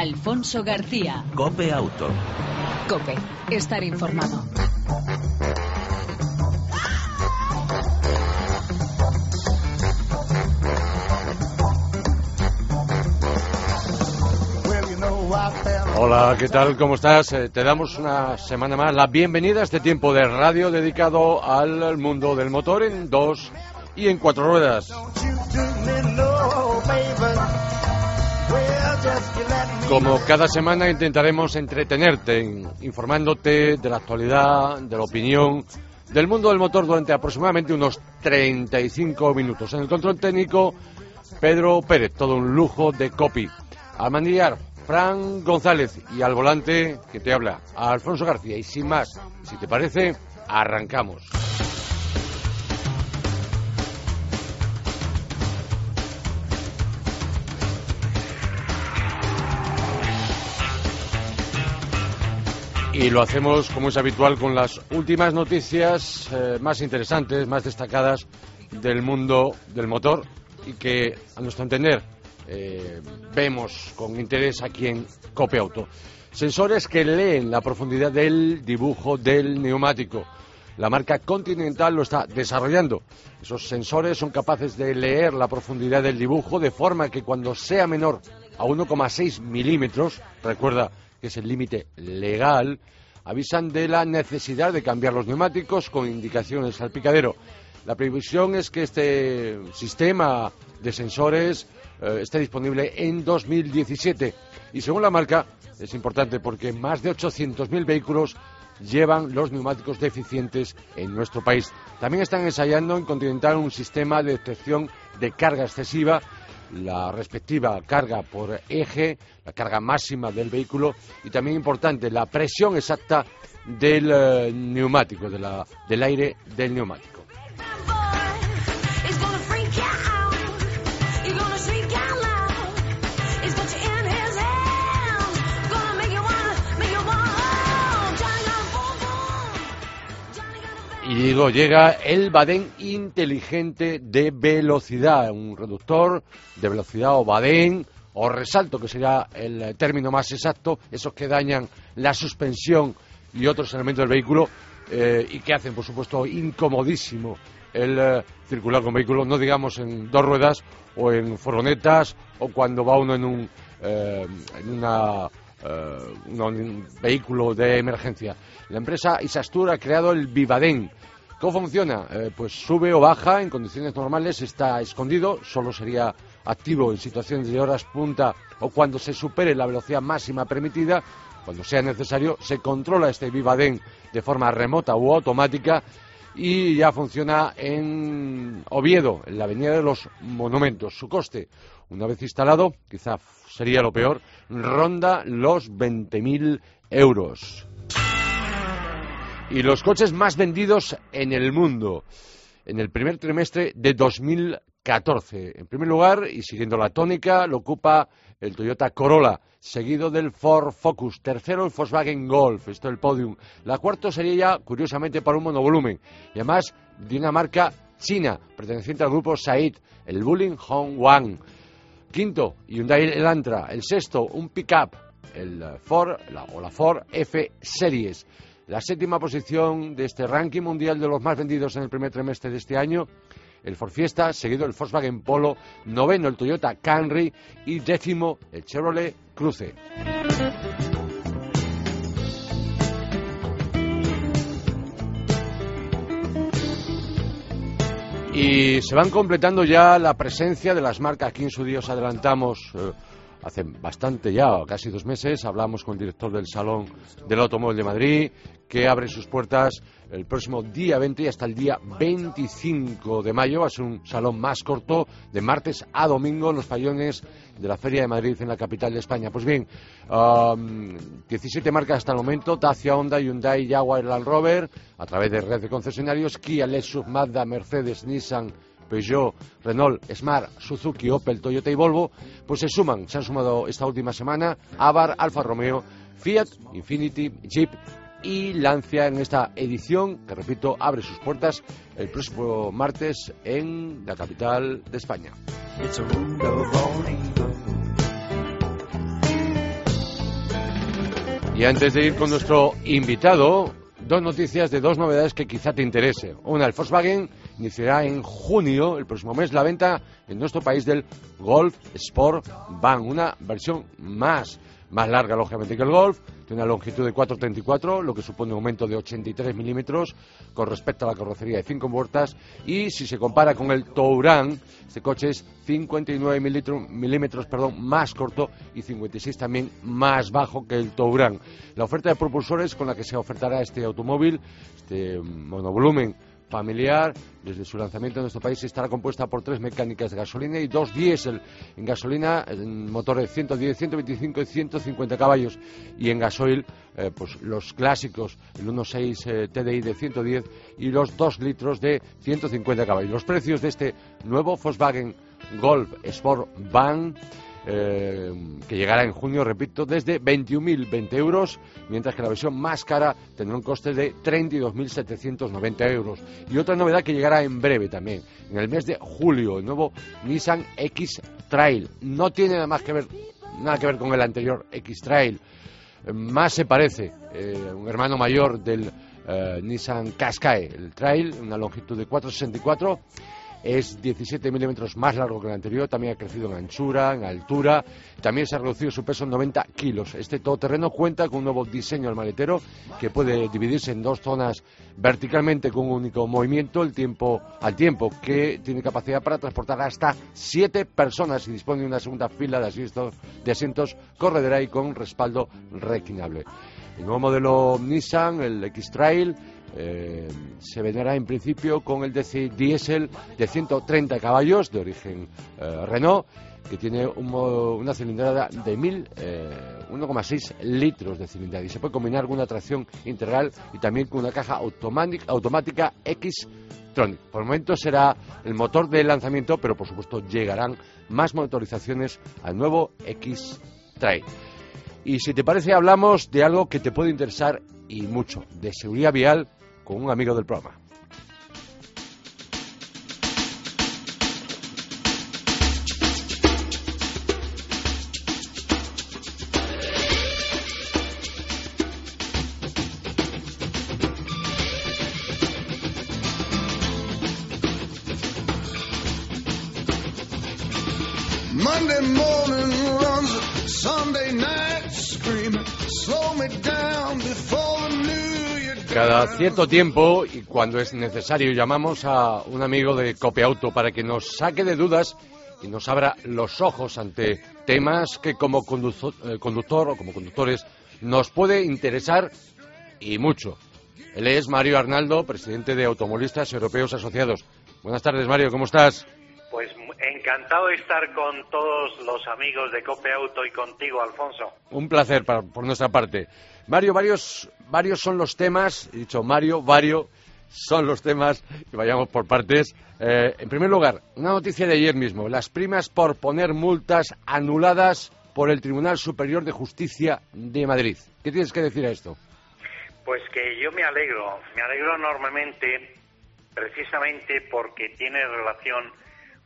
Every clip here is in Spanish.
Alfonso García. Cope Auto. Cope, estar informado. Hola, ¿qué tal? ¿Cómo estás? Eh, te damos una semana más la bienvenida a este tiempo de radio dedicado al mundo del motor en dos y en cuatro ruedas. Como cada semana intentaremos entretenerte informándote de la actualidad, de la opinión, del mundo del motor durante aproximadamente unos 35 minutos. En el control técnico, Pedro Pérez, todo un lujo de copy. Al manillar, Fran González y al volante que te habla, Alfonso García. Y sin más, si te parece, arrancamos. Y lo hacemos, como es habitual, con las últimas noticias eh, más interesantes, más destacadas del mundo del motor y que, a nuestro entender, eh, vemos con interés aquí en Cope Auto. Sensores que leen la profundidad del dibujo del neumático. La marca Continental lo está desarrollando. Esos sensores son capaces de leer la profundidad del dibujo de forma que cuando sea menor a 1,6 milímetros, recuerda que es el límite legal, avisan de la necesidad de cambiar los neumáticos con indicaciones al picadero. La previsión es que este sistema de sensores eh, esté disponible en 2017 y según la marca es importante porque más de 800.000 vehículos llevan los neumáticos deficientes en nuestro país. También están ensayando en Continental un sistema de detección de carga excesiva la respectiva carga por eje, la carga máxima del vehículo y también importante la presión exacta del eh, neumático, del aire del neumático. Y digo, llega el Badén inteligente de velocidad, un reductor de velocidad o Badén o resalto, que sería el término más exacto, esos que dañan la suspensión y otros elementos del vehículo eh, y que hacen, por supuesto, incomodísimo el eh, circular con vehículos, no digamos en dos ruedas o en furgonetas o cuando va uno en un, eh, en una un vehículo de emergencia. La empresa Isastur ha creado el Vivadén, ¿Cómo funciona? Eh, pues sube o baja en condiciones normales, está escondido, solo sería activo en situaciones de horas punta o cuando se supere la velocidad máxima permitida. Cuando sea necesario, se controla este Vivadén de forma remota u automática y ya funciona en Oviedo, en la Avenida de los Monumentos. Su coste, una vez instalado, quizá sería lo peor, ronda los 20.000 euros y los coches más vendidos en el mundo en el primer trimestre de 2014. En primer lugar, y siguiendo la tónica, lo ocupa el Toyota Corolla, seguido del Ford Focus. Tercero, el Volkswagen Golf, esto es el podium. La cuarta sería ya, curiosamente, para un monovolumen. Y además de una marca china, perteneciente al grupo Said, el Bulling Hong Wang. Quinto, Hyundai Elantra. El sexto, un pickup, el Ford o la Ford F Series. La séptima posición de este ranking mundial de los más vendidos en el primer trimestre de este año, el Ford Fiesta, seguido el Volkswagen Polo, noveno el Toyota Camry y décimo el Chevrolet Cruze. Y se van completando ya la presencia de las marcas. Aquí en su día os adelantamos eh, hace bastante ya, casi dos meses, hablamos con el director del Salón del Automóvil de Madrid, que abre sus puertas el próximo día 20 y hasta el día 25 de mayo. Es un salón más corto, de martes a domingo, en los fallones de la Feria de Madrid, en la capital de España. Pues bien, 17 marcas hasta el momento, Dacia, Honda, Hyundai, Jaguar, Land Rover, a través de red de concesionarios, Kia, Lexus, Mazda, Mercedes, Nissan, Peugeot, Renault, Smart, Suzuki, Opel, Toyota y Volvo, pues se suman, se han sumado esta última semana Avar, Alfa Romeo, Fiat, Infinity, Jeep y Lancia en esta edición que, repito, abre sus puertas el próximo martes en la capital de España. Y antes de ir con nuestro invitado, dos noticias de dos novedades que quizá te interese. Una, el Volkswagen iniciará en junio, el próximo mes, la venta en nuestro país del Golf Sport Van, una versión más más larga, lógicamente, que el Golf, tiene una longitud de 4,34, lo que supone un aumento de 83 milímetros con respecto a la carrocería de 5 puertas, y si se compara con el Touran, este coche es 59 milímetros perdón, más corto y 56 también más bajo que el Touran. La oferta de propulsores con la que se ofertará este automóvil, este monovolumen familiar. Desde su lanzamiento en nuestro país estará compuesta por tres mecánicas de gasolina y dos diésel. En gasolina, en motores 110, 125 y 150 caballos. Y en gasoil, eh, pues los clásicos, el 1.6 eh, TDI de 110 y los 2 litros de 150 caballos. Los precios de este nuevo Volkswagen Golf Sport Van eh, que llegará en junio, repito, desde 21.020 euros, mientras que la versión más cara tendrá un coste de 32.790 euros. Y otra novedad que llegará en breve también, en el mes de julio, el nuevo Nissan X-Trail. No tiene nada más que ver, nada que ver con el anterior X-Trail. Eh, más se parece, eh, un hermano mayor del Nissan Qashqai, el Trail, una longitud de 464 es 17 milímetros más largo que el anterior, también ha crecido en anchura, en altura, también se ha reducido su peso en 90 kilos. Este todoterreno cuenta con un nuevo diseño al maletero que puede dividirse en dos zonas verticalmente con un único movimiento el tiempo, al tiempo que tiene capacidad para transportar hasta siete personas y dispone de una segunda fila de asientos, de asientos corredera y con respaldo reclinable. El nuevo modelo Nissan, el X-Trail, se venderá en principio con el diésel de 130 caballos de origen eh, Renault que tiene una cilindrada de 1,6 eh, litros de cilindrada y se puede combinar con una tracción integral y también con una caja automática, automática X-Tronic. Por el momento será el motor de lanzamiento, pero por supuesto llegarán más motorizaciones al nuevo X-Trail. Y si te parece, hablamos de algo que te puede interesar y mucho, de seguridad vial con un amigo del programa. Monday morning runs, Sunday night screaming, slow me down before the new cada cierto tiempo y cuando es necesario llamamos a un amigo de Copiauto para que nos saque de dudas y nos abra los ojos ante temas que como eh, conductor, o como conductores nos puede interesar y mucho. Él es Mario Arnaldo, presidente de Automovilistas Europeos Asociados. Buenas tardes, Mario, ¿cómo estás? Pues encantado de estar con todos los amigos de Cope Auto y contigo, Alfonso. Un placer por nuestra parte. Mario, varios, varios son los temas, he dicho Mario, varios son los temas, y vayamos por partes. Eh, en primer lugar, una noticia de ayer mismo, las primas por poner multas anuladas por el Tribunal Superior de Justicia de Madrid. ¿Qué tienes que decir a esto? Pues que yo me alegro, me alegro enormemente, precisamente porque tiene relación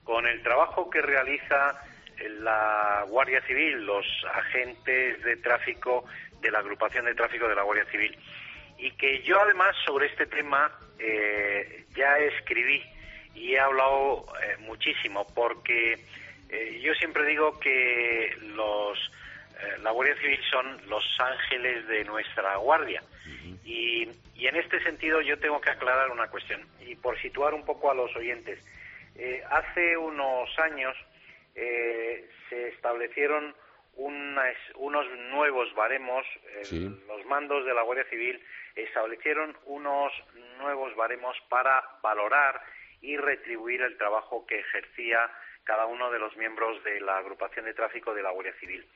con el trabajo que realiza la Guardia Civil, los agentes de tráfico de la agrupación de tráfico de la Guardia Civil. Y que yo además sobre este tema eh, ya escribí y he hablado eh, muchísimo porque eh, yo siempre digo que los la Guardia Civil son los ángeles de nuestra guardia. Y, y, en este sentido yo tengo que aclarar una cuestión y por situar un poco a los oyentes. Hace unos años se establecieron unos nuevos baremos, los mandos de la Guardia Civil establecieron unos nuevos baremos para valorar y retribuir el trabajo que ejercía cada uno de los miembros de la agrupación de tráfico de la Guardia Civil.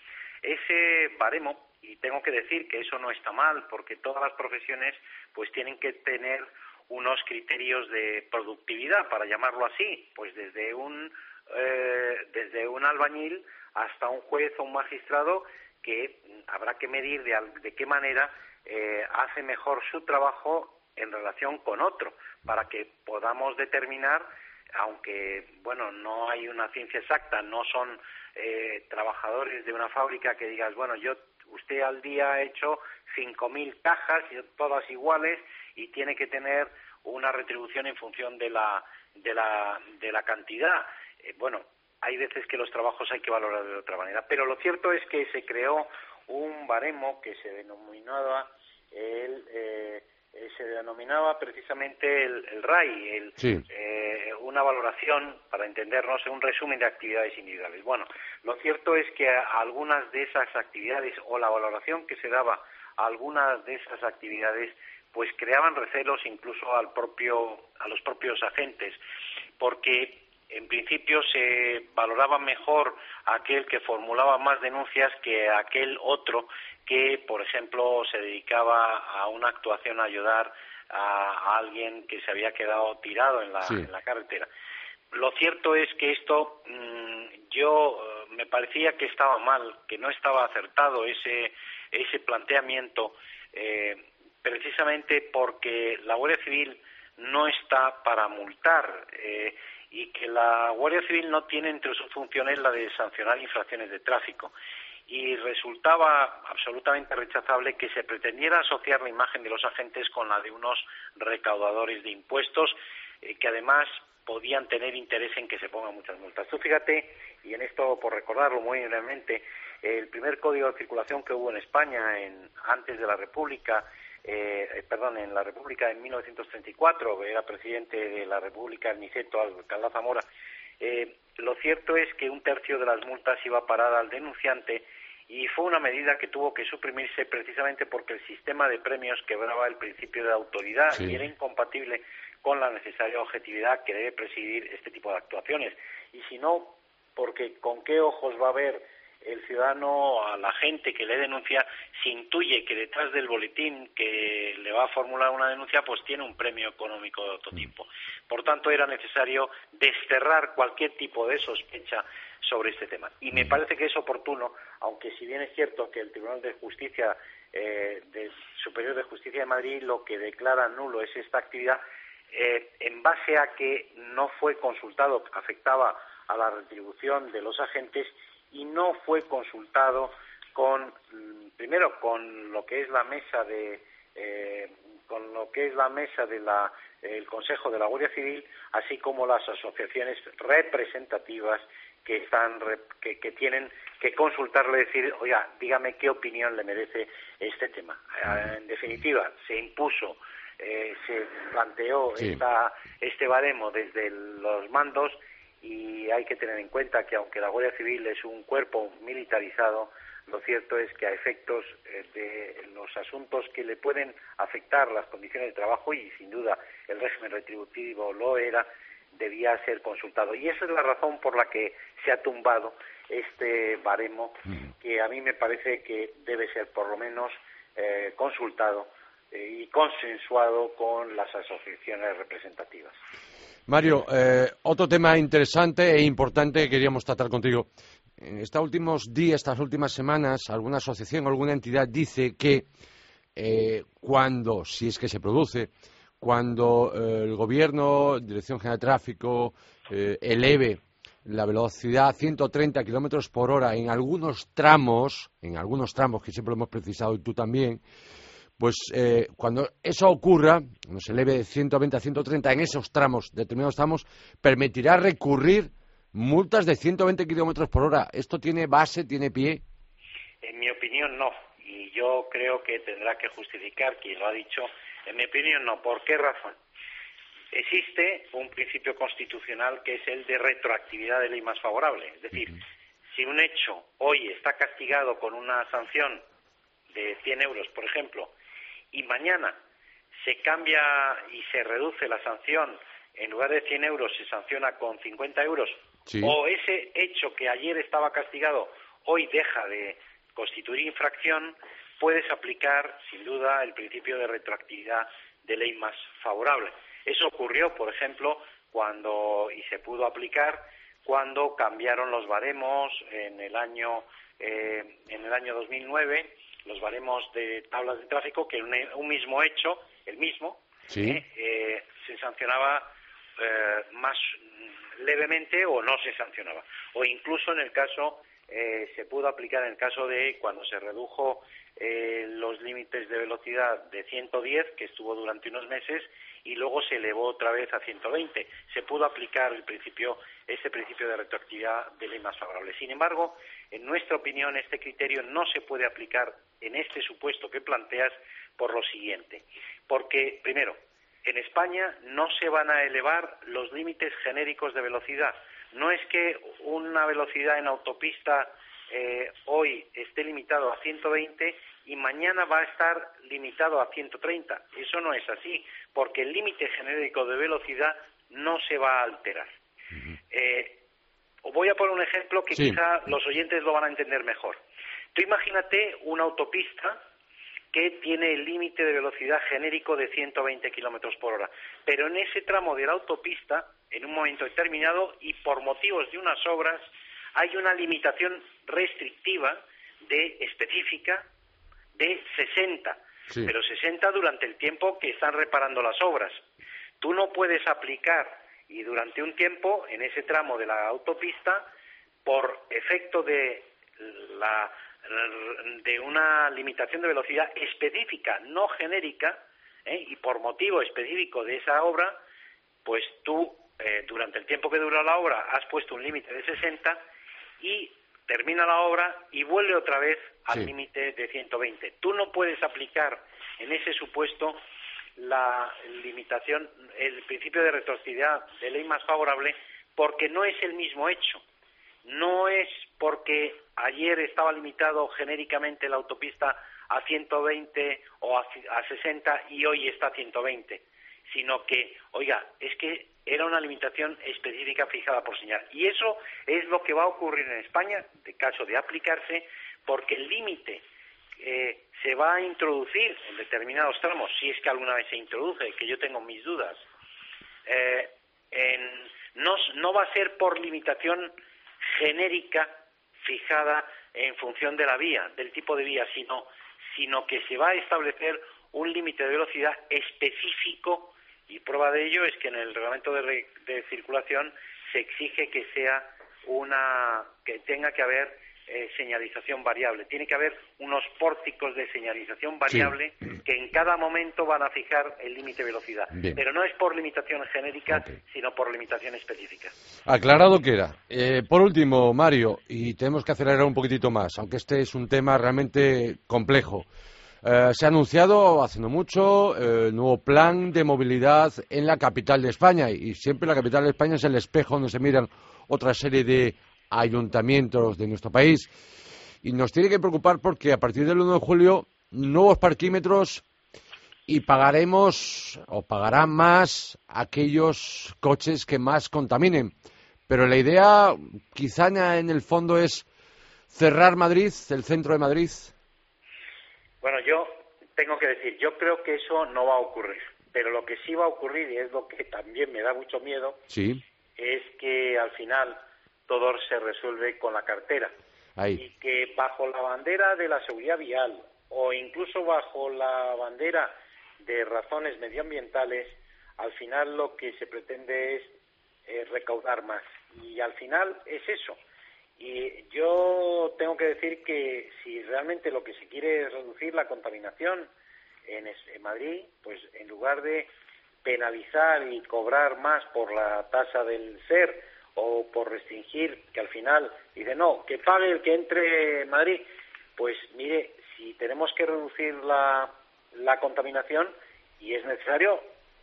Ese baremo, y tengo que decir que eso no está mal, porque todas las profesiones pues tienen que tener unos criterios de productividad, para llamarlo así, pues desde un eh, desde un albañil hasta un juez o un magistrado que habrá que medir de, qué manera eh, hace mejor su trabajo en relación con otro, para que podamos determinar, aunque bueno no hay una ciencia exacta, no son eh, trabajadores de una fábrica que digas bueno yo usted al día ha hecho 5.000 cajas, todas iguales, y tiene que tener una retribución en función de la, de la, de la cantidad. Eh, bueno, hay veces que los trabajos hay que valorar de otra manera, pero lo cierto es que se creó un baremo que se denominaba el eh, se denominaba precisamente el, RAI, el, eh, una valoración, para entendernos, un resumen de actividades individuales. Bueno, lo cierto es que algunas de esas actividades o la valoración que se daba a algunas de esas actividades pues creaban recelos incluso al propio, a los propios agentes, porque en principio se valoraba mejor aquel que formulaba más denuncias que aquel otro que, por ejemplo, se dedicaba a una actuación a ayudar a, alguien que se había quedado tirado en la, carretera. Lo cierto es que esto mm, yo eh, me parecía que estaba mal, que no estaba acertado ese, ese planteamiento, eh, precisamente porque la Guardia Civil no está para multar eh, y que la Guardia Civil no tiene entre sus funciones la de sancionar infracciones de tráfico y resultaba absolutamente rechazable que se pretendiera asociar la imagen de los agentes con la de unos recaudadores de impuestos eh, que además podían tener interés en que se pongan muchas multas. Tú fíjate, y en esto por recordarlo muy brevemente, el primer código de circulación que hubo en España en, antes de la República, eh, perdón, en la República en 1934, era presidente de la República el Niceto Alcalá Zamora, eh, lo cierto es que un tercio de las multas iba a parar al denunciante y fue una medida que tuvo que suprimirse precisamente porque el sistema de premios quebraba el principio de autoridad y era incompatible con la necesaria objetividad que debe presidir este tipo de actuaciones. Y si no, porque con qué ojos va a ver el ciudadano a la gente que le denuncia se intuye que detrás del boletín que le va a formular una denuncia pues tiene un premio económico de otro tipo. Por tanto, era necesario desterrar cualquier tipo de sospecha sobre este tema. Y me parece que es oportuno, aunque si bien es cierto que el Tribunal de Justicia eh, del Superior de Justicia de Madrid lo que declara nulo es esta actividad, eh, en base a que no fue consultado, afectaba a la retribución de los agentes y no fue consultado con mm, primero con lo que es la mesa de eh, con lo que es la mesa de la el Consejo de la Guardia Civil así como las asociaciones representativas que están que, tienen que consultarle decir oiga dígame qué opinión le merece este tema eh, en definitiva se impuso eh, se planteó este baremo desde los mandos y hay que tener en cuenta que aunque la Guardia Civil es un cuerpo militarizado, lo cierto es que a efectos eh, de los asuntos que le pueden afectar las condiciones de trabajo y sin duda el régimen retributivo lo era, debía ser consultado. Y esa es la razón por la que se ha tumbado este baremo, que a mí me parece que debe ser por lo menos eh, consultado eh, y consensuado con las asociaciones representativas. Mario, eh, otro tema interesante e importante que queríamos tratar contigo. En estos últimos días, estas últimas semanas, alguna asociación, alguna entidad dice que eh, cuando, si es que se produce, cuando eh, el Gobierno, Dirección General de Tráfico, eleve la velocidad a 130 kilómetros por hora en algunos tramos, en algunos tramos que siempre lo hemos precisado y tú también, pues eh, cuando eso ocurra, cuando se eleve de 120 a 130 en esos tramos, determinados tramos, permitirá recurrir multas de 120 kilómetros por hora. ¿Esto tiene base, tiene pie? En mi opinión, no. Y yo creo que tendrá que justificar quien lo ha dicho. En mi opinión, no. ¿Por qué razón? Existe un principio constitucional que es el de retroactividad de ley más favorable. Es decir, si un hecho hoy está castigado con una sanción de 100 euros, por ejemplo, y mañana se cambia y se reduce la sanción, en lugar de 100 euros se sanciona con 50 euros, o ese hecho que ayer estaba castigado hoy deja de constituir infracción, puedes aplicar sin duda el principio de retroactividad de ley más favorable. Eso ocurrió, por ejemplo, cuando y se pudo aplicar cuando cambiaron los baremos en el año eh, en el año 2009 los baremos de tablas de tráfico que un, mismo hecho, el mismo, eh, eh, se sancionaba eh, más levemente o no se sancionaba. O incluso en el caso eh, se pudo aplicar en el caso de cuando se redujo eh, los límites de velocidad de 110, que estuvo durante unos meses, y luego se elevó otra vez a 120. Se pudo aplicar el principio, ese principio de retroactividad de ley más favorable. Sin embargo, en nuestra opinión, este criterio no se puede aplicar en este supuesto que planteas por lo siguiente. Porque, primero, en España no se van a elevar los límites genéricos de velocidad. No es que una velocidad en autopista eh, hoy esté limitado a 120 y mañana va a estar limitado a 130. Eso no es así, porque el límite genérico de velocidad no se va a alterar. Eh, voy a poner un ejemplo que quizá los oyentes lo van a entender mejor. Tú imagínate una autopista que tiene el límite de velocidad genérico de 120 kilómetros por hora. Pero en ese tramo de la autopista, en un momento determinado y por motivos de unas obras, hay una limitación restrictiva de específica de 60, pero 60 durante el tiempo que están reparando las obras. Tú no puedes aplicar y durante un tiempo en ese tramo de la autopista por efecto de la de una limitación de velocidad específica, no genérica, ¿eh? y por motivo específico de esa obra, pues tú, eh, durante el tiempo que dura la obra, has puesto un límite de 60 y termina la obra y vuelve otra vez al límite de 120. Tú no puedes aplicar en ese supuesto la limitación, el principio de retroactividad de ley más favorable, porque no es el mismo hecho. No es porque ayer estaba limitado genéricamente la autopista a 120 o a, 60 y hoy está a 120, sino que, oiga, es que era una limitación específica fijada por señal. Y eso es lo que va a ocurrir en España, de caso de aplicarse, porque el límite eh, se va a introducir en determinados tramos, si es que alguna vez se introduce, que yo tengo mis dudas. Eh, no, no va a ser por limitación genérica fijada en función de la vía, del tipo de vía, sino, sino que se va a establecer un límite de velocidad específico y prueba de ello es que en el reglamento de, de circulación se exige que sea una que tenga que haber eh, señalización variable. Tiene que haber unos pórticos de señalización variable que en cada momento van a fijar el límite de velocidad. Pero no es por limitación genérica, sino por limitación específica. Aclarado queda. Eh, por último, Mario, y tenemos que acelerar un poquitito más, aunque este es un tema realmente complejo. Eh, se ha anunciado hace no mucho el nuevo plan de movilidad en la capital de España y siempre la capital de España es el espejo donde se miran otra serie de ayuntamientos de nuestro país. Y nos tiene que preocupar porque a partir del 1 de julio, nuevos parquímetros y pagaremos o pagarán más aquellos coches que más contaminen. Pero la idea, quizá en el fondo, es cerrar Madrid, el centro de Madrid. Bueno, yo tengo que decir, yo creo que eso no va a ocurrir. Pero lo que sí va a ocurrir, y es lo que también me da mucho miedo, sí. es que al final todo se resuelve con la cartera. Y que bajo la bandera de la seguridad vial o incluso bajo la bandera de razones medioambientales, al final lo que se pretende es eh, recaudar más. Y al final es eso. Y yo tengo que decir que si realmente lo que se quiere es reducir la contaminación en, Madrid, pues en lugar de penalizar y cobrar más por la tasa del ser o por restringir, que al final dice, no, que pague el que entre en Madrid, pues mire, si tenemos que reducir la, la contaminación y es necesario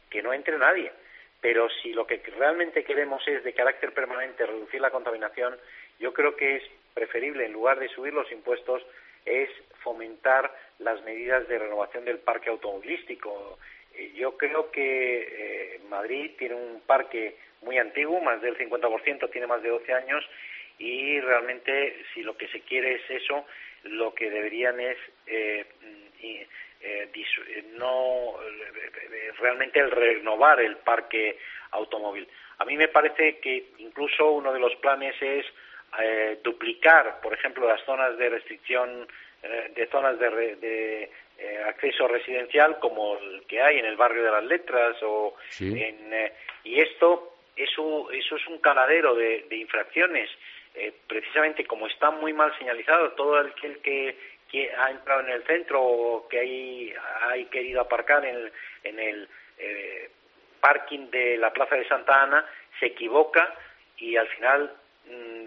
que no entre nadie, pero si lo que realmente queremos es de carácter permanente reducir la contaminación, yo creo que es preferible, en lugar de subir los impuestos, es fomentar las medidas de renovación del parque automovilístico. Eh, yo creo que eh, Madrid tiene un parque muy antiguo, más del 50% tiene más de 12 años y realmente si lo que se quiere es eso, lo que deberían es eh, eh, eh, no realmente el renovar el parque automóvil. A mí me parece que incluso uno de los planes es duplicar, por ejemplo, las zonas de restricción de zonas de, acceso residencial como el que hay en el barrio de las letras o en, y esto eso, eso es un caladero de, infracciones. Eh, precisamente como está muy mal señalizado, todo el que, que, ha entrado en el centro o que hay, hay querido aparcar en el, eh, parking de la Plaza de Santa Ana se equivoca y al final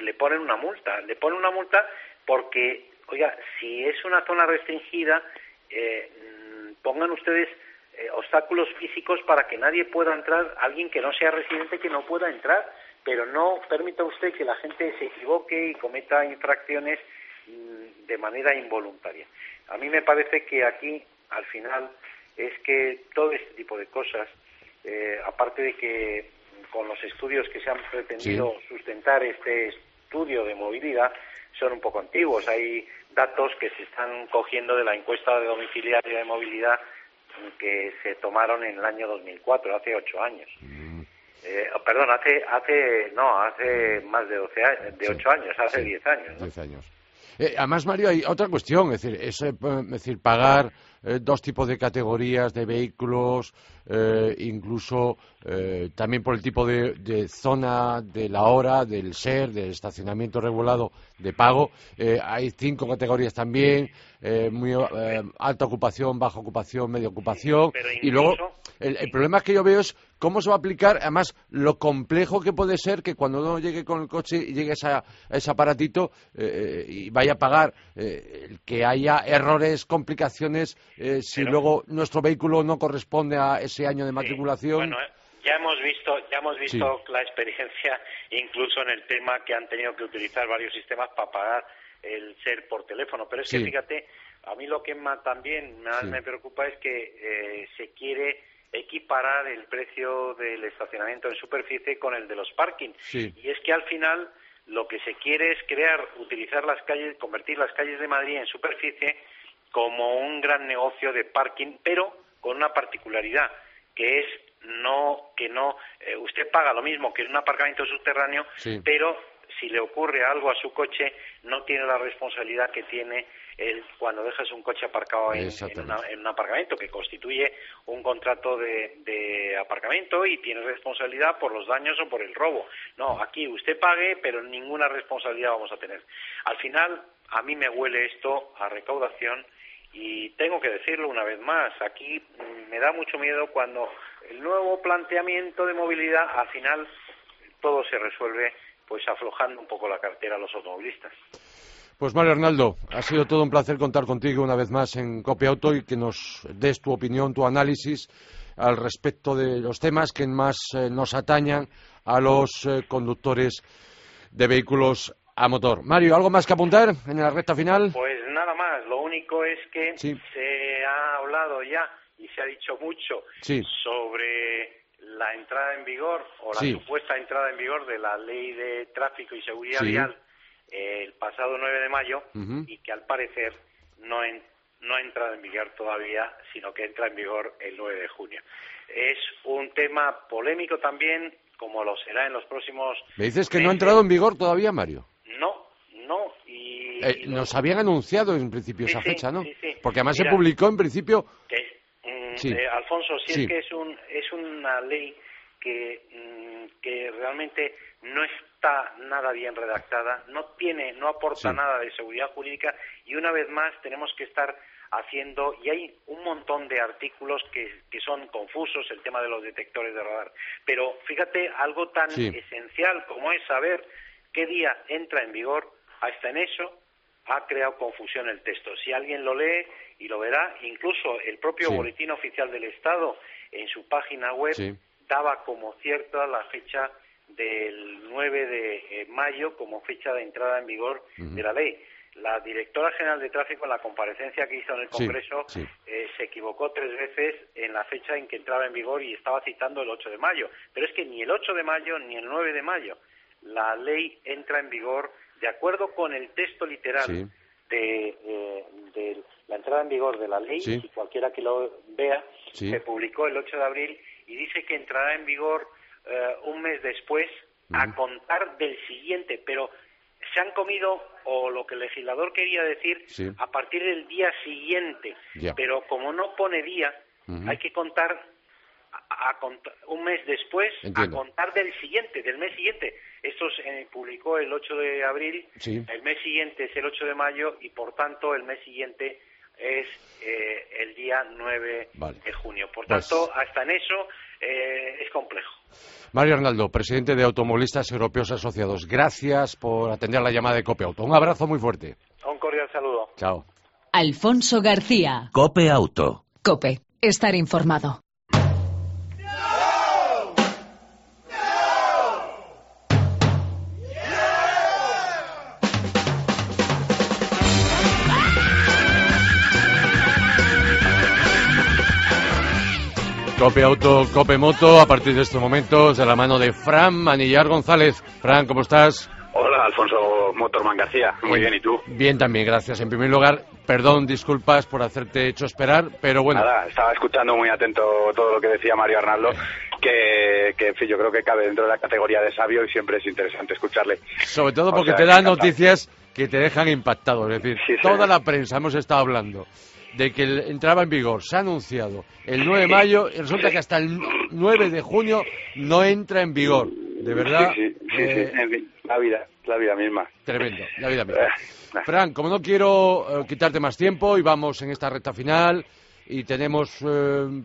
le ponen una multa. Le ponen una multa porque, oiga, si es una zona restringida, eh, mm, pongan ustedes eh, obstáculos físicos para que nadie pueda entrar, alguien que no sea residente que no pueda entrar, pero no permita usted que la gente se equivoque y cometa infracciones mm, de manera involuntaria. A mí me parece que aquí, al final, es que todo este tipo de cosas, eh, aparte de que con los estudios que se han pretendido sustentar este estudio de movilidad, son un poco antiguos. Hay datos que se están cogiendo de la encuesta de domiciliaria de movilidad que se tomaron en el año 2004, hace ocho años. Mm. Eh, perdón, hace, hace, no, hace más de, 12 años, de ocho años, hace diez años. Diez años. Eh, además, Mario, hay otra cuestión, es decir, es, eh, decir pagar dos tipos de categorías de vehículos, incluso también por el tipo de, de, zona, de la hora, del ser, del estacionamiento regulado de pago. hay cinco categorías también, muy alta ocupación, baja ocupación, media ocupación. Y luego, el, el problema que yo veo es ¿Cómo se va a aplicar? Además, lo complejo que puede ser que cuando uno llegue con el coche y llegue a, ese aparatito eh, y vaya a pagar, eh, que haya errores, complicaciones, eh, si luego nuestro vehículo no corresponde a ese año de matriculación. Bueno, ya hemos visto, ya hemos visto la experiencia, incluso en el tema que han tenido que utilizar varios sistemas para pagar el ser por teléfono. Pero es que fíjate, a mí lo que más también más me preocupa es que se quiere equiparar el precio del estacionamiento en superficie con el de los parkings. Y es que al final lo que se quiere es crear, utilizar las calles, convertir las calles de Madrid en superficie como un gran negocio de parking, pero con una particularidad, que es no que no eh, usted paga lo mismo que en un aparcamiento subterráneo, pero si le ocurre algo a su coche no tiene la responsabilidad que tiene cuando dejas un coche aparcado en, un aparcamiento, que constituye un contrato de, aparcamiento y tiene responsabilidad por los daños o por el robo. No, aquí usted pague, pero ninguna responsabilidad vamos a tener. Al final, a mí me huele esto a recaudación y tengo que decirlo una vez más, aquí me da mucho miedo cuando el nuevo planteamiento de movilidad, al final, todo se resuelve pues aflojando un poco la cartera a los automovilistas. Pues Mario Arnaldo, ha sido todo un placer contar contigo una vez más en Copia Auto y que nos des tu opinión, tu análisis al respecto de los temas que más eh, nos atañan a los eh, conductores de vehículos a motor. Mario, ¿algo más que apuntar en la recta final? Pues nada más, lo único es que se ha hablado ya y se ha dicho mucho sobre la entrada en vigor o la supuesta entrada en vigor de la ley de tráfico y seguridad vial el pasado 9 de mayo y que al parecer no, no ha entrado en vigor todavía, sino que entra en vigor el 9 de junio. Es un tema polémico también, como lo será en los próximos. ¿Me dices que no ha entrado en vigor todavía, Mario? No, no. Y, eh, nos habían anunciado en principio esa fecha, ¿no? Porque además se publicó en principio. Mm, eh, Alfonso, si es que es, un, es una ley que, mm, que realmente no está nada bien redactada, no tiene, no aporta nada de seguridad jurídica y una vez más tenemos que estar haciendo y hay un montón de artículos que, que son confusos el tema de los detectores de radar pero fíjate algo tan esencial como es saber qué día entra en vigor hasta en eso ha creado confusión el texto. Si alguien lo lee y lo verá incluso el propio boletín oficial del estado en su página web daba como cierta la fecha del 9 de eh, mayo como fecha de entrada en vigor de la ley. La directora general de tráfico en la comparecencia que hizo en el Congreso eh, se equivocó tres veces en la fecha en que entraba en vigor y estaba citando el 8 de mayo. Pero es que ni el 8 de mayo ni el 9 de mayo. La ley entra en vigor de acuerdo con el texto literal de, eh, de, la entrada en vigor de la ley, si cualquiera que lo vea, se publicó el 8 de abril y dice que entrará en vigor eh, un mes después a contar del siguiente, pero se han comido, o lo que el legislador quería decir, a partir del día siguiente, pero como no pone día, hay que contar un mes después a contar del siguiente, del mes siguiente. Esto se eh, publicó el 8 de abril, el mes siguiente es el 8 de mayo y por tanto el mes siguiente es eh, el día 9 de junio. Por pues tanto, hasta en eso eh, es complejo. Mario Arnaldo, presidente de Automovilistas Europeos Asociados, gracias por atender la llamada de Cope Auto. Un abrazo muy fuerte. Un cordial saludo. Chao. Alfonso García. Cope Auto. Cope, estar informado. Cope Auto, Cope Moto, a partir de estos momentos, de la mano de Fran Manillar González. Fran, ¿cómo estás? Hola, Alfonso Motorman García. Muy bien, ¿y tú? Bien también, gracias. En primer lugar, perdón, disculpas por hacerte hecho esperar, pero bueno. Nada, estaba escuchando muy atento todo lo que decía Mario Arnaldo, que, que en fin, yo creo que cabe dentro de la categoría de sabio y siempre es interesante escucharle. Sobre todo porque te da noticias que te dejan impactado, es decir, toda la prensa hemos estado hablando de que entraba en vigor, se ha anunciado el 9 de mayo y resulta que hasta el 9 de junio no entra en vigor. De verdad. Sí, sí, eh, la vida, la vida misma. Tremendo, la vida misma. Eh, Fran, como no quiero eh, quitarte más tiempo y vamos en esta recta final y tenemos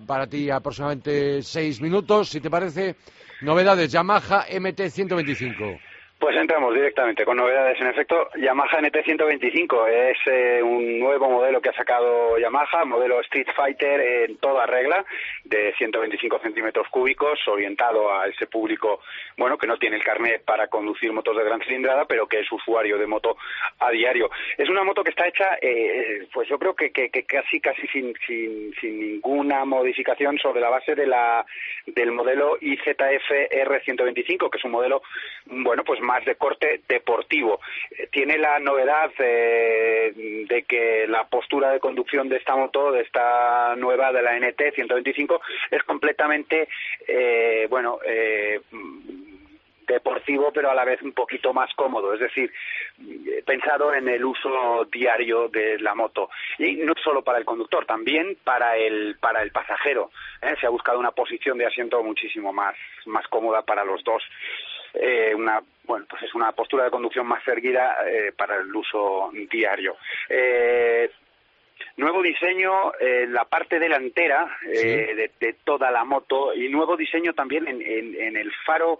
para ti aproximadamente seis minutos, si te parece, novedades Yamaha MT-125. Pues entramos directamente con novedades. En efecto, Yamaha NT125 es eh, un nuevo modelo que ha sacado Yamaha, modelo Street Fighter en toda regla, de 125 centímetros cúbicos, orientado a ese público, bueno, que no tiene el carnet para conducir motos de gran cilindrada, pero que es usuario de moto a diario. Es una moto que está hecha, eh, pues yo creo que, casi, casi sin, sin, sin, ninguna modificación sobre la base de la, del modelo IZF R125, que es un modelo, bueno, pues más más de corte deportivo. Eh, tiene la novedad eh, de que la postura de conducción de esta moto, de esta nueva de la NT 125, es completamente, eh, bueno, deportivo, pero a la vez un poquito más cómodo, es decir, pensado en el uso diario de la moto. Y no solo para el conductor, también para el, para el pasajero. Se ha buscado una posición de asiento muchísimo más, más cómoda para los dos. Eh, una bueno pues es una postura de conducción más erguida eh, para el uso diario. Eh, nuevo diseño en la parte delantera de, toda la moto y nuevo diseño también en, en, el faro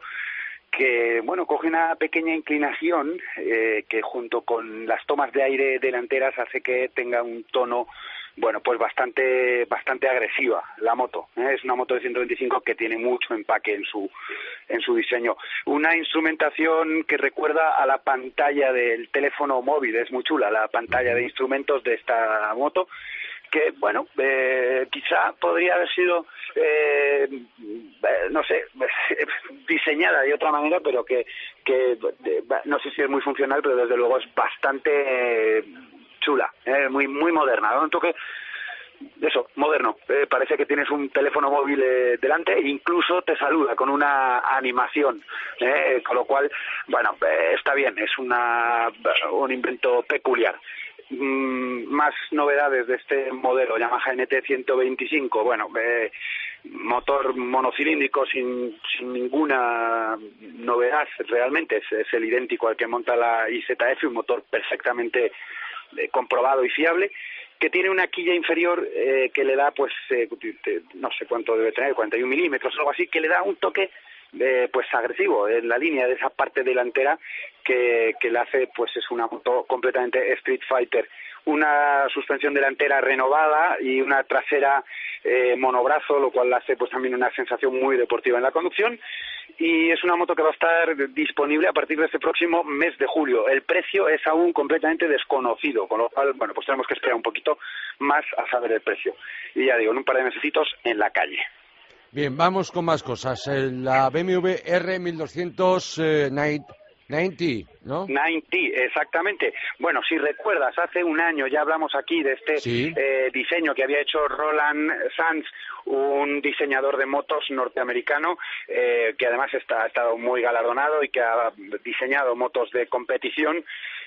que bueno coge una pequeña inclinación que junto con las tomas de aire delanteras hace que tenga un tono bueno, pues bastante, bastante agresiva la moto. ¿eh? Es una moto de 125 que tiene mucho empaque en su, en su diseño. Una instrumentación que recuerda a la pantalla del teléfono móvil, es muy chula la pantalla de instrumentos de esta moto que bueno eh, quizá podría haber sido eh, no sé diseñada de otra manera pero que que no sé si es muy funcional pero desde luego es bastante chula, eh, muy muy moderna, un toque eso, moderno. Eh, parece que tienes un teléfono móvil eh, delante e incluso te saluda con una animación, con lo cual, bueno, está bien, es una, un invento peculiar. Mm, más novedades de este modelo Yamaha NT125, bueno, motor monocilíndrico sin, sin ninguna novedad realmente, es, es el idéntico al que monta la IZF, un motor perfectamente eh, comprobado y fiable, que tiene una quilla inferior eh, que le da, pues, eh, no sé cuánto debe tener, 41 milímetros, algo así, que le da un toque pues agresivo en la línea de esa parte delantera que, que le hace pues es una moto completamente Street Fighter una suspensión delantera renovada y una trasera eh, monobrazo, lo cual hace pues también una sensación muy deportiva en la conducción. Y es una moto que va a estar disponible a partir de este próximo mes de julio. El precio es aún completamente desconocido, con lo cual, bueno, pues tenemos que esperar un poquito más a saber el precio. Y ya digo, en un par de mesecitos en la calle. Bien, vamos con más cosas. La BMW R1200 Night 90, ¿no? 90, exactamente. Bueno, si recuerdas, hace un año ya hablamos aquí de este eh, diseño que había hecho Roland Sanz, un diseñador de motos norteamericano eh, que además está, ha estado muy galardonado y que ha diseñado motos de competición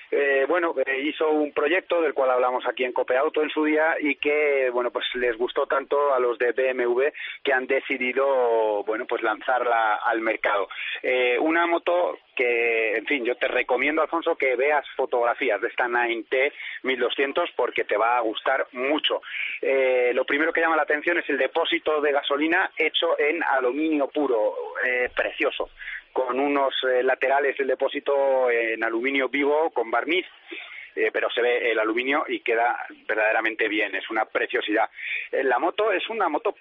eh, bueno, eh, hizo un proyecto del cual hablamos aquí en Copeauto en su día y que, bueno, pues les gustó tanto a los de BMW que han decidido, bueno, pues lanzarla al mercado. Eh, una moto que, en fin, yo te recomiendo, Alfonso, que veas fotografías de esta 9T 1200 porque te va a gustar mucho. lo primero que llama la atención es el depósito de gasolina hecho en aluminio puro, precioso con unos eh, laterales del depósito en aluminio vivo con barniz. Eh, pero se ve el aluminio y queda verdaderamente bien, es una preciosidad. Eh, la moto es una moto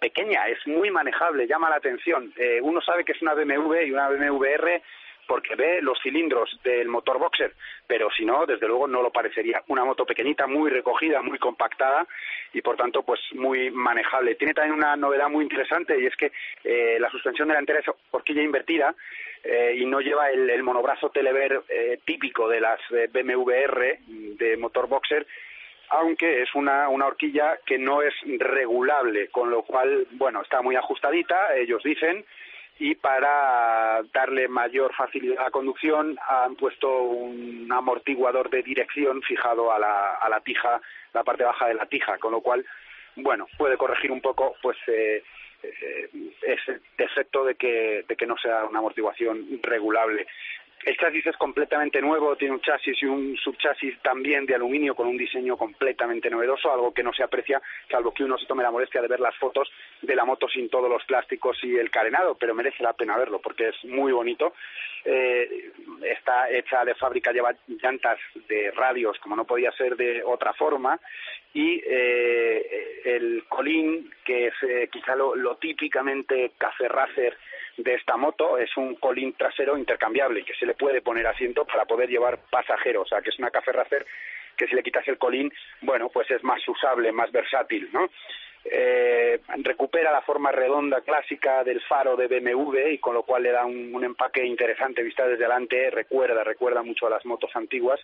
pequeña, es muy manejable, llama la atención. uno sabe que es una BMW y una BMW R porque ve los cilindros del motor boxer, pero si no, desde luego no lo parecería. Una moto pequeñita, muy recogida, muy compactada y por tanto pues muy manejable. Tiene también una novedad muy interesante y es que eh, la suspensión delantera es horquilla invertida eh, y no lleva el, monobrazo telever eh, típico de las BMW R de motor boxer, aunque es una, una horquilla que no es regulable, con lo cual, bueno, está muy ajustadita, ellos dicen, y para darle mayor facilidad a conducción han puesto un amortiguador de dirección fijado a la, a la tija, la parte baja de la tija, con lo cual, bueno, puede corregir un poco pues eh, eh ese defecto de que, de que no sea una amortiguación regulable. El chasis es completamente nuevo, tiene un chasis y un subchasis también de aluminio con un diseño completamente novedoso, algo que no se aprecia, salvo que uno se tome la molestia de ver las fotos de la moto sin todos los plásticos y el carenado, pero merece la pena verlo porque es muy bonito. Eh, está hecha de fábrica, lleva llantas de radios, como no podía ser de otra forma, y eh, el colín, que es eh, quizá lo, lo típicamente café racer de esta moto es un colín trasero intercambiable que se le puede poner asiento para poder llevar pasajeros, o sea que es una café racer que si le quitas el colín, bueno, pues es más usable, más versátil, ¿no? Eh, recupera la forma redonda clásica del faro de BMW y con lo cual le da un, un empaque interesante vista desde delante, recuerda, recuerda mucho a las motos antiguas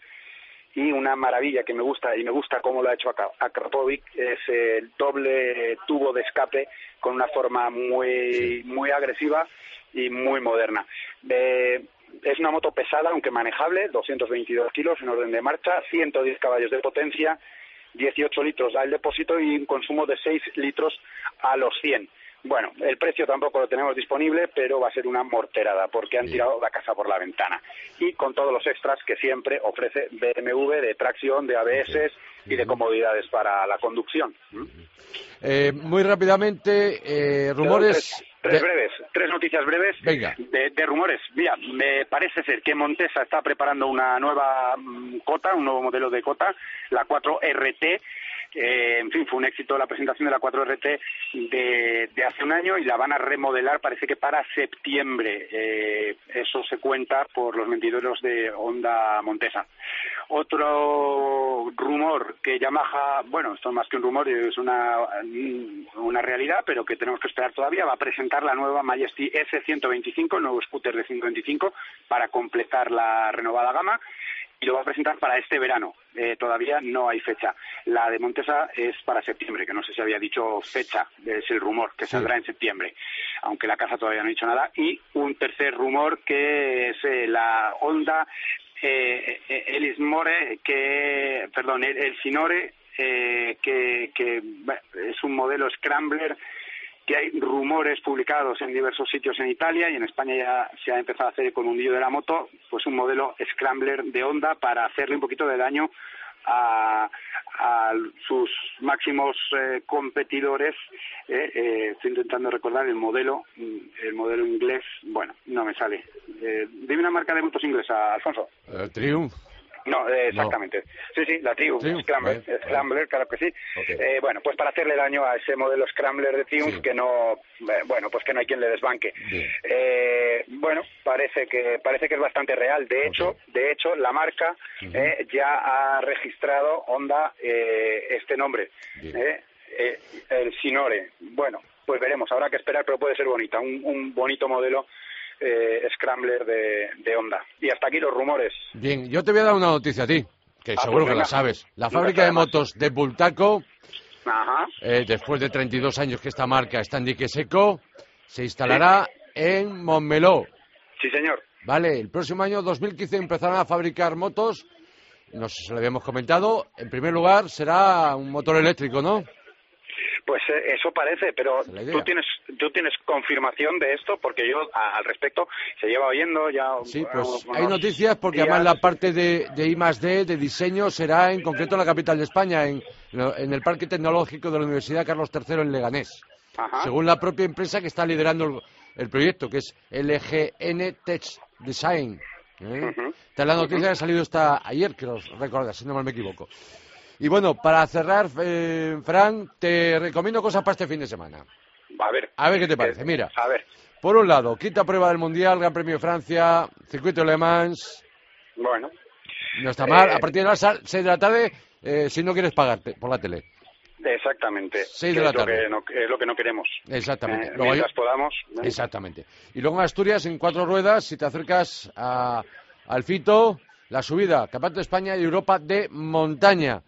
y una maravilla que me gusta y me gusta cómo lo ha hecho Akrapovic es el doble tubo de escape con una forma muy muy agresiva y muy moderna. es una moto pesada, aunque manejable, 222 kilos en orden de marcha, 110 caballos de potencia, 18 litros al depósito y un consumo de 6 litros a los 100. Bueno, el precio tampoco lo tenemos disponible, pero va a ser una morterada porque han tirado la casa por la ventana. Y con todos los extras que siempre ofrece BMW de tracción, de ABS y de comodidades para la conducción. Eh, muy rápidamente, eh, rumores. Tres, breves, tres noticias breves De, de, rumores. Mira, me parece ser que Montesa está preparando una nueva mm, cota, un nuevo modelo de cota, la 4RT, eh, en fin, fue un éxito la presentación de la 4RT de, hace un año y la van a remodelar, parece que para septiembre. Eh, eso se cuenta por los mentideros de Honda Montesa. Otro rumor que Yamaha, bueno, esto es más que un rumor, es una, una realidad, pero que tenemos que esperar todavía, va a presentar la nueva Majesty S125, el nuevo scooter de 125, para completar la renovada gama y lo va a presentar para este verano. Eh, todavía no hay fecha. La de Montesa es para septiembre, que no sé si había dicho fecha, es el rumor, que saldrá en septiembre, aunque la casa todavía no ha dicho nada. Y un tercer rumor que es eh, la Honda eh, eh Elis More, que, perdón, el, el Sinore, que, que es un modelo Scrambler que hay rumores publicados en diversos sitios en Italia y en España ya se ha empezado a hacer con un lío de la moto, pues un modelo Scrambler de Honda para hacerle un poquito de daño a, sus máximos eh, competidores. Eh, eh, estoy intentando recordar el modelo, mm, el modelo inglés. Bueno, no me sale. dime una marca de motos inglesa, Alfonso. Triumph. No, exactamente. Sí, sí, la Triumph, Scrambler, Scrambler, claro que sí. Eh, bueno, pues para hacerle daño a ese modelo Scrambler de Triumph que no, eh, bueno, pues que no hay quien le desbanque. Eh, bueno, parece que parece que es bastante real. De hecho, de hecho, la marca ya ha registrado Honda este nombre, el Sinore. Bueno, pues veremos. Habrá que esperar, pero puede ser bonita, un, un bonito modelo eh, Scrambler de, de, Honda. Y hasta aquí los rumores. Bien, yo te voy a dar una noticia a ti, que ah, seguro pues que la sabes. La fábrica de motos de Bultaco, eh, después de 32 años que esta marca está en dique seco, se instalará en Montmeló. Sí, señor. Vale, el próximo año 2015 empezarán a fabricar motos nos lo habíamos comentado, en primer lugar será un motor eléctrico, ¿no? Pues eh, eso parece, pero tú tienes tú tienes confirmación de esto porque yo al respecto se lleva oyendo ya. Sí, pues hay noticias porque además la parte de, de I D, de diseño, será en concreto en la capital de España, en, en el Parque Tecnológico de la Universidad Carlos III en Leganés. Según la propia empresa que está liderando el, proyecto, que es LGN Tech Design. ¿eh? Es la noticia que ha salido esta ayer, que os recuerda, si no me equivoco. Y bueno, para cerrar, eh, Fran, te recomiendo cosas para este fin de semana. A ver. A ver qué te parece. Mira. A ver. Por un lado, quinta prueba del Mundial, Gran Premio de Francia, Circuito de Le Mans. Bueno. No está mal. A eh, partir de las 6 de la tarde, eh, si no quieres pagarte por la tele. Exactamente. 6 de la tarde. Es lo, que no, es lo que no queremos. Exactamente. Eh, mientras podamos. Exactamente. Y luego en Asturias, en cuatro ruedas, si te acercas a, al Fito, la subida, Campeonato de España y Europa de montaña.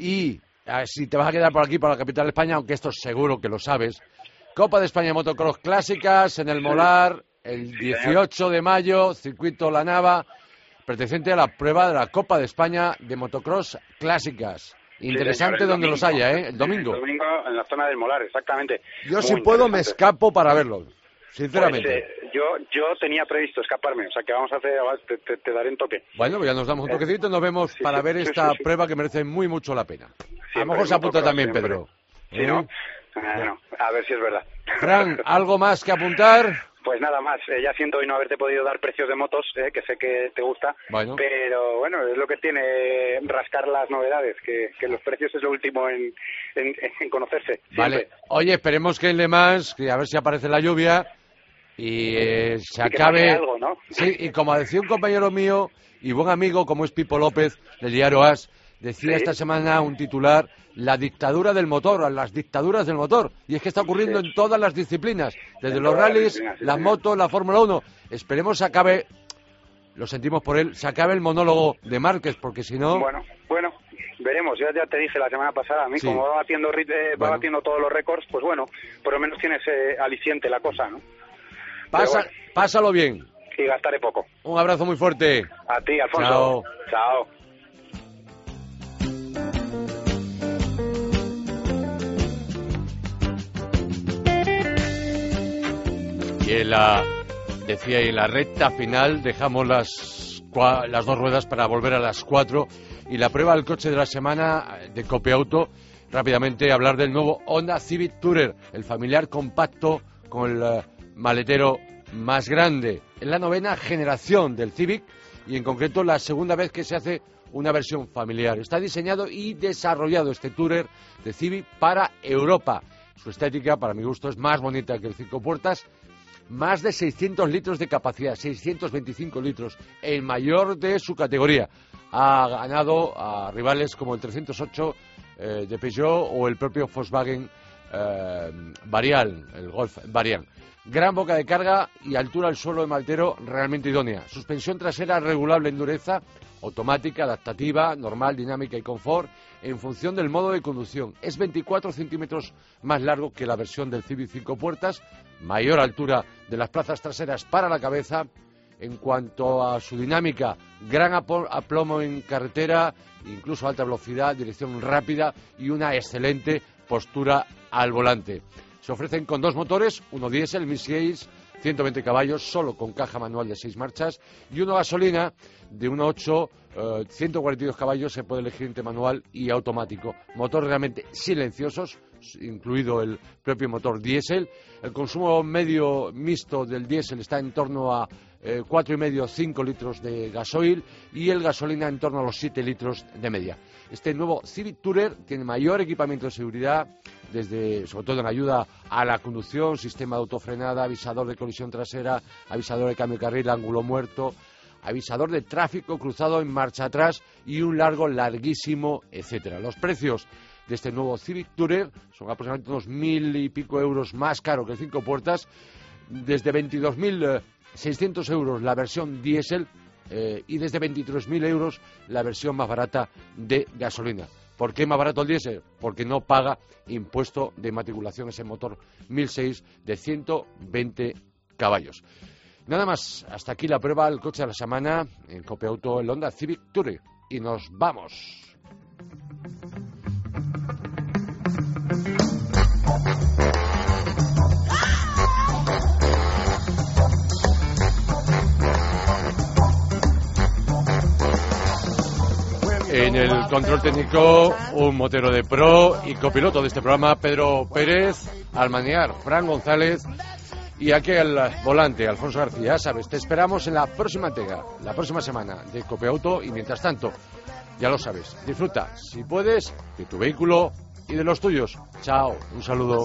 Y si te vas a quedar por aquí, por la capital de España, aunque esto seguro que lo sabes, Copa de España Motocross Clásicas en el Molar, el 18 de mayo, circuito La Nava, perteneciente a la prueba de la Copa de España de Motocross Clásicas. Interesante donde los haya, ¿eh? El domingo. El domingo en la zona del Molar, exactamente. Yo si puedo me escapo para verlo, sinceramente. Pues, eh, yo, yo tenía previsto escaparme, o sea que vamos a hacer, te, daré un toque. Bueno, pues ya nos damos un eh, toquecito nos vemos para ver esta prueba que merece muy mucho la pena. a lo mejor se apunta también, Pedro. Sí, ¿no? Bueno, a ver si es verdad. Fran, ¿algo más que apuntar? Pues nada más, eh, ya siento hoy no haberte podido dar precios de motos, eh, que sé que te gusta, pero bueno, es lo que tiene rascar las novedades, que, los precios es lo último en, conocerse. Vale, oye, esperemos que en Le Mans, que a ver si aparece la lluvia y eh, se acabe... algo, ¿no? Sí, y como decía un compañero mío y buen amigo como es Pipo López del diario As, decía esta semana un titular la dictadura del motor, las dictaduras del motor. Y es que está ocurriendo en todas las disciplinas, desde los rallies, las motos, la Fórmula 1. Esperemos se acabe, lo sentimos por él, se acabe el monólogo de Márquez, porque si no... Bueno, bueno, veremos. Yo ya te dije la semana pasada, a mí como va batiendo, eh, va batiendo todos los récords, pues bueno, por lo menos tiene ese aliciente la cosa, ¿no? Pasa, Pásalo bien. Y gastaré poco. Un abrazo muy fuerte. A ti, Alfonso. Chao. Chao. Y la, decía, en la recta final dejamos las, las dos ruedas para volver a las cuatro. Y la prueba del coche de la semana de Copiauto, rápidamente hablar del nuevo Honda Civic Tourer, el familiar compacto con el eh, maletero más grande. Es la novena generación del Civic y en concreto la segunda vez que se hace una versión familiar. Está diseñado y desarrollado este Tourer de Civic para Europa. Su estética, para mi gusto, es más bonita que el cinco puertas más de 600 litros de capacidad, 625 litros, el mayor de su categoría. Ha ganado a rivales como el 308 eh, de Peugeot o el propio Volkswagen eh, Varial, el Golf. Gran boca de carga y altura al suelo de maltero realmente idónea. Suspensión trasera regulable en dureza, automática, adaptativa, normal, dinámica y confort en función del modo de conducción. Es 24 centímetros más largo que la versión del Civic 5 puertas, mayor altura de las plazas traseras para la cabeza. En cuanto a su dinámica, gran aplomo en carretera, incluso alta velocidad, dirección rápida y una excelente postura al volante. Se ofrecen con dos motores, uno diésel 1006 120 caballos, solo con caja manual de seis marchas, y uno gasolina de 1.8, 142 caballos, se puede elegir entre manual y automático. Motor realmente silenciosos, incluido el propio motor diésel. El consumo medio mixto del diésel está en torno a eh, cuatro y medio, cinco litros de gasoil y el gasolina en torno a los 7 litros de media. Este nuevo Civic Tourer tiene mayor equipamiento de seguridad, desde, sobre todo en ayuda a la conducción, sistema de autofrenada, avisador de colisión trasera, avisador de cambio de carril, ángulo muerto, avisador de tráfico cruzado en marcha atrás y un largo, larguísimo, etcétera. Los precios de este nuevo Civic Tourer son aproximadamente unos mil y pico euros más caro que el cinco puertas, desde 22.600 euros la versión diésel eh, y desde 23.000 euros la versión más barata de gasolina. ¿Por qué más barato el diésel? Porque no paga impuesto de matriculación ese motor 1006 de 120 caballos. Nada más, hasta aquí la prueba del coche de la semana en Copiauto, el Honda Civic Tourer. y nos vamos. El control técnico, un motero de pro y copiloto de este programa, Pedro Pérez, Almanear, Fran González y aquí al volante, Alfonso García. Sabes, te esperamos en la próxima entrega, la próxima semana de Copiauto y mientras tanto, ya lo sabes, disfruta, si puedes, de tu vehículo y de los tuyos. Chao, un saludo.